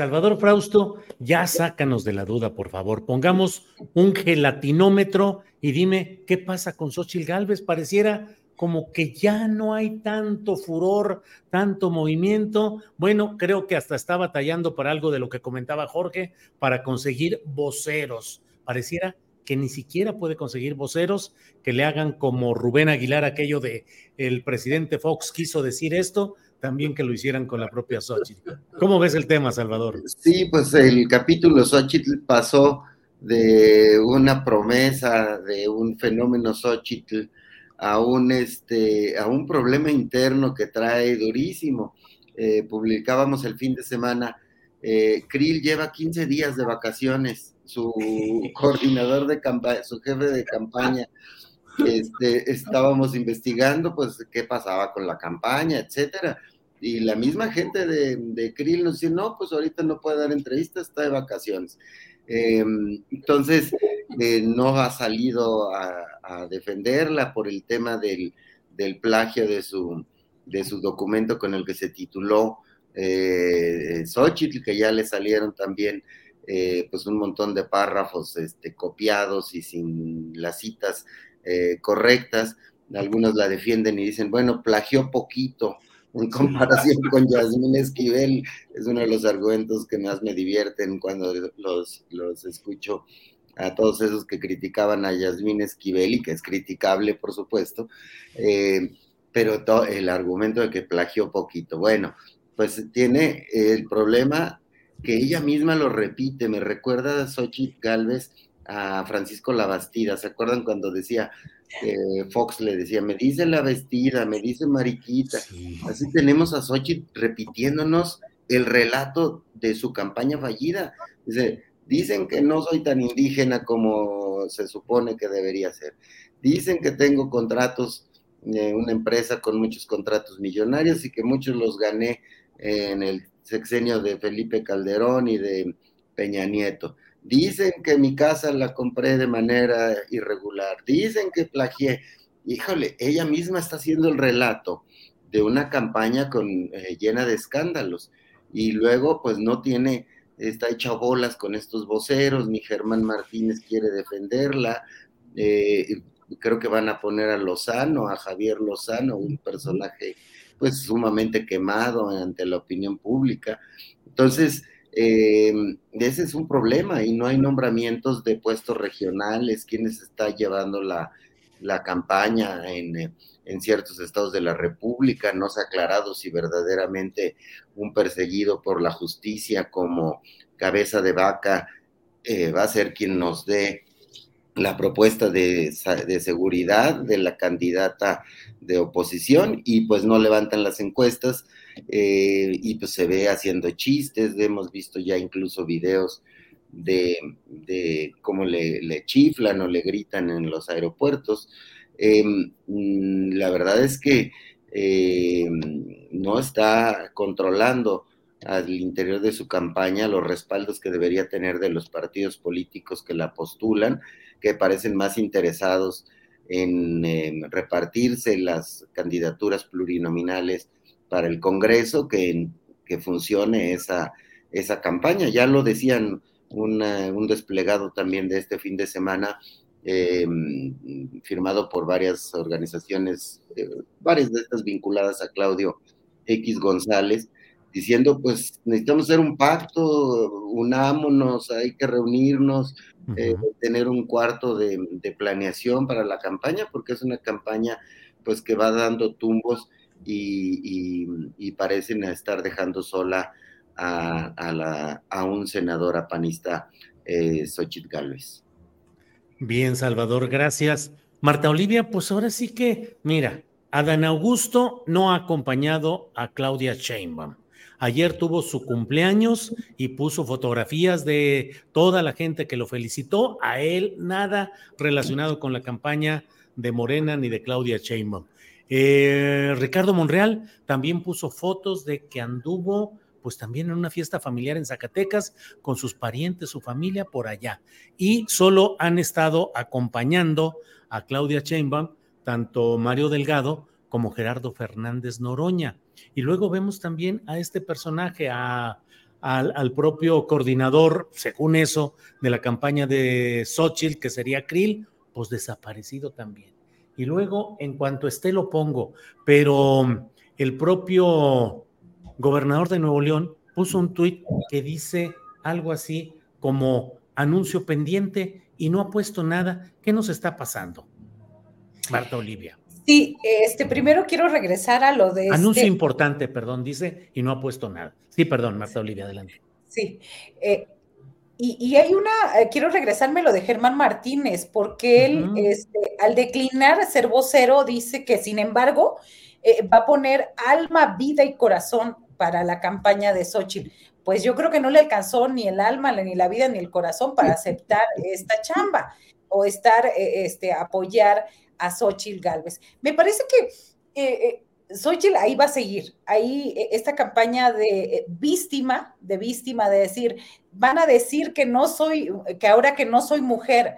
Salvador Frausto, ya sácanos de la duda, por favor. Pongamos un gelatinómetro y dime qué pasa con Xochitl Galvez. Pareciera como que ya no hay tanto furor, tanto movimiento. Bueno, creo que hasta está batallando por algo de lo que comentaba Jorge, para conseguir voceros. Pareciera que ni siquiera puede conseguir voceros que le hagan como Rubén Aguilar aquello de el presidente Fox quiso decir esto, también que lo hicieran con la propia Xochitl. ¿Cómo ves el tema, Salvador? Sí, pues el capítulo Xochitl pasó de una promesa, de un fenómeno Xochitl, a un, este, a un problema interno que trae durísimo. Eh, publicábamos el fin de semana, eh, Krill lleva 15 días de vacaciones, su coordinador de campaña, su jefe de campaña, este, estábamos investigando pues qué pasaba con la campaña, etcétera. Y la misma gente de, de Krill nos dice, no, pues ahorita no puede dar entrevistas, está de vacaciones. Eh, entonces, eh, no ha salido a, a, defenderla por el tema del, del plagio de su, de su, documento con el que se tituló eh, Xochitl, que ya le salieron también eh, pues un montón de párrafos este, copiados y sin las citas eh, correctas. Algunos la defienden y dicen, bueno, plagió poquito en comparación con Yasmín Esquivel, es uno de los argumentos que más me divierten cuando los, los escucho a todos esos que criticaban a Yasmín Esquivel y que es criticable, por supuesto, eh, pero el argumento de que plagió poquito. Bueno, pues tiene el problema que ella misma lo repite, me recuerda a Xochitl Galvez a Francisco Labastida, ¿se acuerdan cuando decía, eh, Fox le decía, me dice la vestida, me dice Mariquita. Sí. Así tenemos a Xochitl repitiéndonos el relato de su campaña fallida. Dice, dicen que no soy tan indígena como se supone que debería ser. Dicen que tengo contratos, eh, una empresa con muchos contratos millonarios y que muchos los gané en el sexenio de Felipe Calderón y de Peña Nieto. Dicen que mi casa la compré de manera irregular. Dicen que plagié. Híjole, ella misma está haciendo el relato de una campaña eh, llena de escándalos. Y luego, pues no tiene, está hecha bolas con estos voceros, ni Germán Martínez quiere defenderla. Eh, creo que van a poner a Lozano, a Javier Lozano, un personaje pues sumamente quemado ante la opinión pública. Entonces, eh, ese es un problema y no hay nombramientos de puestos regionales, quienes está llevando la, la campaña en, en, ciertos estados de la República, no se ha aclarado si verdaderamente un perseguido por la justicia como cabeza de vaca eh, va a ser quien nos dé la propuesta de, seguridad de la candidata de oposición y pues no levantan las encuestas eh, y pues se ve haciendo chistes, hemos visto ya incluso videos de, cómo le, le, chiflan o le gritan en los aeropuertos. Em, mm, la verdad es que em, no está controlando al interior de su campaña los respaldos que debería tener de los partidos políticos que la postulan, que parecen más interesados en em, repartirse las candidaturas plurinominales para el Congreso que que funcione esa, esa campaña. Ya lo decían un desplegado también de este fin de semana, eh, firmado por varias organizaciones, eh, varias de estas vinculadas a Claudio X González, diciendo, pues necesitamos hacer un pacto, unámonos, hay que reunirnos, eh, tener un cuarto de, planeación para la campaña, porque es una campaña pues que va dando tumbos y, y parecen estar dejando sola a, la, a un senador apanista, eh, Xochitl Gálvez. Bien, Salvador, gracias. Marta Olivia, pues ahora sí que, mira, Adán Augusto no ha acompañado a Claudia Sheinbaum. Ayer tuvo su cumpleaños y puso fotografías de toda la gente que lo felicitó. A él nada relacionado con la campaña de Morena ni de Claudia Sheinbaum. Eh, Ricardo Monreal también puso fotos de que anduvo pues también en una fiesta familiar en Zacatecas con sus parientes, su familia por allá. Y solo han estado acompañando a Claudia Sheinbaum, tanto Mario Delgado como Gerardo Fernández Noroña. Y luego vemos también a este personaje, a, al, propio coordinador, según eso, de la campaña de Xochitl, que sería Krill, pues desaparecido también. Y luego, en cuanto esté, lo pongo, pero el propio gobernador de Nuevo León, puso un tuit que dice algo así como anuncio pendiente y no ha puesto nada. ¿Qué nos está pasando? Marta Olivia. Sí, este, primero quiero regresar a lo de... Anuncio este importante, perdón, dice, y no ha puesto nada. Sí, perdón, Marta Olivia, adelante. Sí. Eh, y, hay una, eh, quiero regresarme lo de Germán Martínez, porque él, este, al declinar ser vocero, dice que, sin embargo, eh, va a poner alma, vida y corazón para la campaña de Xochitl. Pues yo creo que no le alcanzó ni el alma, ni la vida, ni el corazón para aceptar esta chamba o estar, este, apoyar a Xochitl Galvez. Me parece que eh, eh, ahí va a seguir, ahí esta campaña de víctima, de víctima, de decir, van a decir que no soy, que ahora que no soy mujer,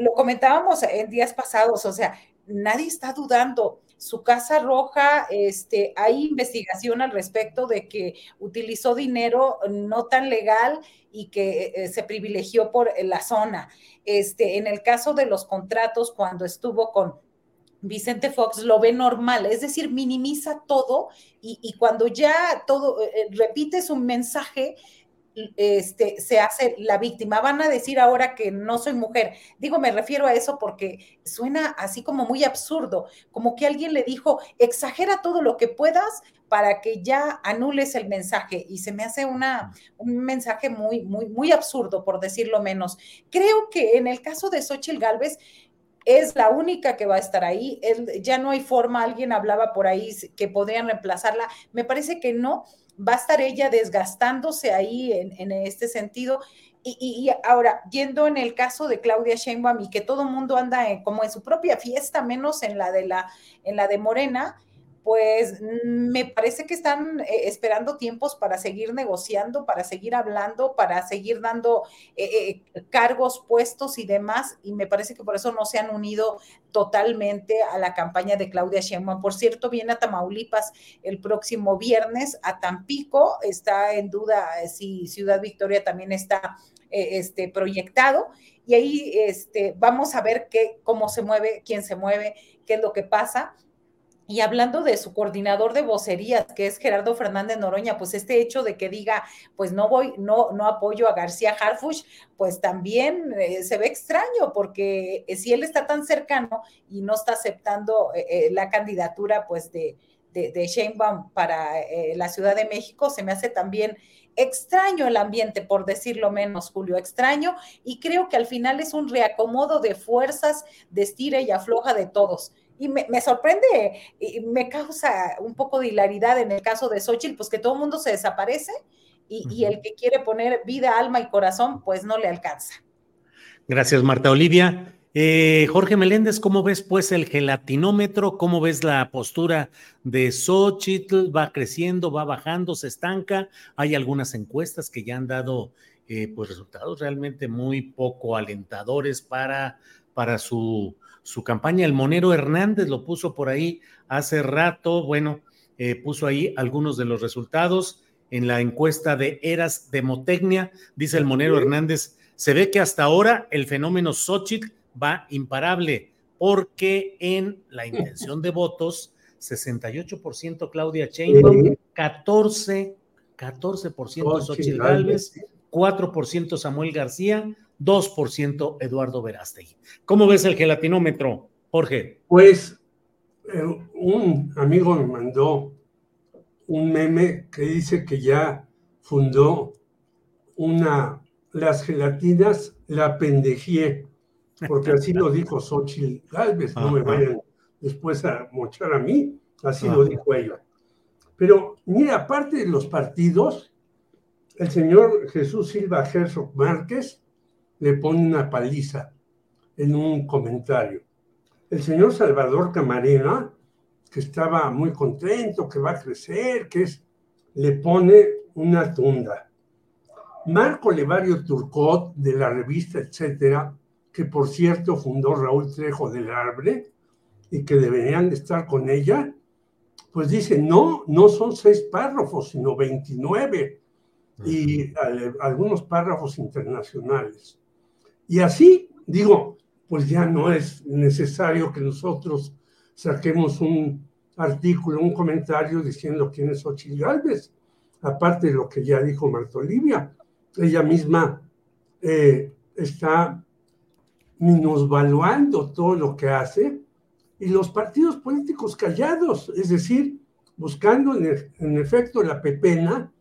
lo comentábamos en días pasados, o sea, nadie está dudando su casa roja, este, hay investigación al respecto de que utilizó dinero no tan legal y que eh, se privilegió por la zona. Este, en el caso de los contratos, cuando estuvo con Vicente Fox lo ve normal, es decir, minimiza todo y, cuando ya todo eh, eh, repite su mensaje, este, se hace la víctima. Van a decir ahora que no soy mujer. Digo, me refiero a eso porque suena así como muy absurdo, como que alguien le dijo, exagera todo lo que puedas para que ya anules el mensaje. Y se me hace una, un mensaje muy, muy, muy absurdo, por decirlo menos. Creo que en el caso de Xochitl Galvez, es la única que va a estar ahí. ya no hay forma, alguien hablaba por ahí que podrían reemplazarla. Me parece que no va a estar ella desgastándose ahí en, este sentido. Y, ahora, yendo en el caso de Claudia Sheinbaum y que todo mundo anda como en su propia fiesta, menos en la de la, en la de Morena, pues mm, me parece que están eh, esperando tiempos para seguir negociando, para seguir hablando, para seguir dando eh, eh, cargos, puestos y demás, y me parece que por eso no se han unido totalmente a la campaña de Claudia Sheinbaum. Por cierto, viene a Tamaulipas el próximo viernes, a Tampico, está en duda si Ciudad Victoria también está este, proyectado, y ahí este, vamos a ver qué, cómo se mueve, quién se mueve, qué es lo que pasa Y hablando de su coordinador de vocerías, que es Gerardo Fernández Noroña, pues este hecho de que diga, pues no voy, no, no apoyo a García Harfuch, pues también eh, se ve extraño, porque eh, si él está tan cercano y no está aceptando eh, la candidatura, pues de, de, de Sheinbaum para la Ciudad de México, se me hace también extraño el ambiente, por decirlo menos, Julio, extraño, y creo que al final es un reacomodo de fuerzas, de estira y afloja de todos y me, sorprende y me causa un poco de hilaridad en el caso de Xochitl, pues que todo el mundo se desaparece y, el que quiere poner vida, alma y corazón, pues no le alcanza. Gracias, Marta Olivia. Eh, Jorge Meléndez, ¿cómo ves pues el gelatinómetro? ¿Cómo ves la postura de Xochitl? ¿Va creciendo, va bajando, se estanca? Hay algunas encuestas que ya han dado eh, pues resultados realmente muy poco alentadores para, para su su campaña. El Monero Hernández lo puso por ahí hace rato, bueno, eh, puso ahí algunos de los resultados en la encuesta de Eras Demotecnia, dice el Monero Hernández, se ve que hasta ahora el fenómeno Xochitl va imparable, porque en la intención de votos, 68% Claudia Sheinbaum, 14, 14% Xochitl Gálvez, 4% Samuel García, 2% Eduardo Verástegui. ¿Cómo ves el gelatinómetro, Jorge? Pues eh, un amigo me mandó un meme que dice que ya fundó una, las gelatinas la pendejé, porque así lo dijo Xochitl Galvez, no me vayan después a mochar a mí, así lo dijo ella. Pero mira, aparte de los partidos, el señor Jesús Silva Herzog Márquez le pone una paliza en un comentario. El señor Salvador Camarena, que estaba muy contento, que va a crecer, que es, le pone una tunda. Marco Levario Turcot, de la revista Etcétera, que por cierto fundó Raúl Trejo del Arbre, y que deberían de estar con ella, pues dice, no, no son seis párrafos, sino 29, y algunos párrafos internacionales. Y así, digo, pues ya no es necesario que nosotros saquemos un artículo, un comentario diciendo quién es Ochil Galvez, aparte de lo que ya dijo Marta Olivia. Ella misma eh, está minusvaluando todo lo que hace y los partidos políticos callados, es decir, buscando en, en efecto la pepena,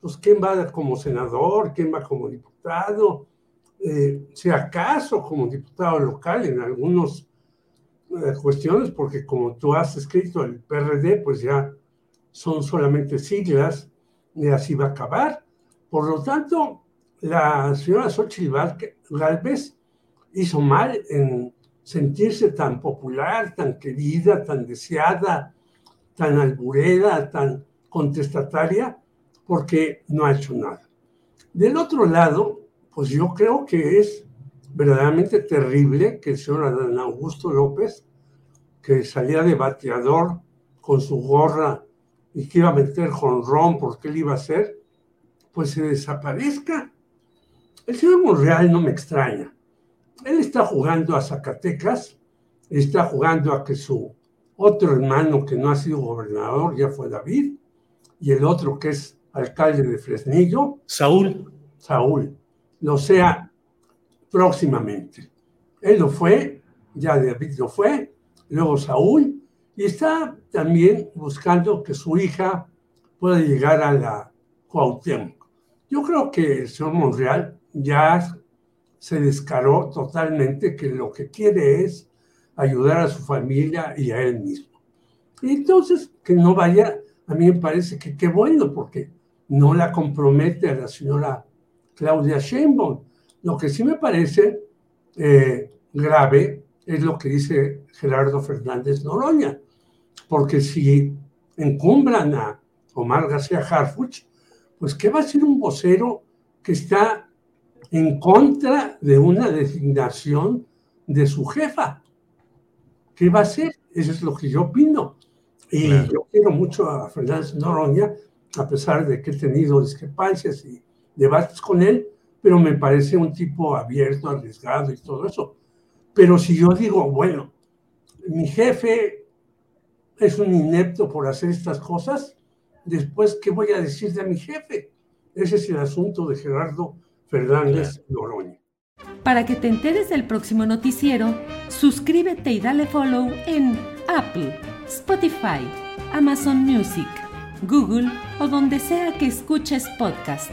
pues quién va como senador, quién va como diputado, eh, si acaso como diputado local en algunas eh, cuestiones, porque como tú has escrito el PRD, pues ya son solamente siglas y así va a acabar. Por lo tanto, la señora Xochitl Galvez hizo mal en sentirse tan popular, tan querida, tan deseada, tan albureda, tan contestataria, porque no ha hecho nada. Del otro lado, pues yo creo que es verdaderamente terrible que el señor Adán Augusto López, que salía de bateador con su gorra y que iba a meter jonrón porque él iba a hacer, pues se desaparezca. El señor Monreal no me extraña. Él está jugando a Zacatecas, está jugando a que su otro hermano que no ha sido gobernador ya fue David, y el otro que es alcalde de Fresnillo, Saúl. Saúl lo sea próximamente. Él lo fue, ya David lo fue, luego Saúl, y está también buscando que su hija pueda llegar a la Cuauhtémoc. Yo creo que el señor Monreal ya se descaró totalmente que lo que quiere es ayudar a su familia y a él mismo. Y entonces, que no vaya, a mí me parece que qué bueno, porque no la compromete a la señora Claudia Sheinbaum. Lo que sí me parece eh, grave es lo que dice Gerardo Fernández Noroña, porque si encumbran a Omar García Harfuch, pues ¿qué va a ser un vocero que está en contra de una designación de su jefa? ¿Qué va a ser? Eso es lo que yo opino. Y yo quiero mucho a Fernández Noroña, a pesar de que he tenido discrepancias y debates con él, pero me parece un tipo abierto, arriesgado y todo eso. Pero si yo digo, bueno, mi jefe es un inepto por hacer estas cosas, después, ¿qué voy a decir de mi jefe? Ese es el asunto de Gerardo Fernández Noroña. Para que te enteres del próximo noticiero, suscríbete y dale follow en Apple, Spotify, Amazon Music, Google o donde sea que escuches podcast.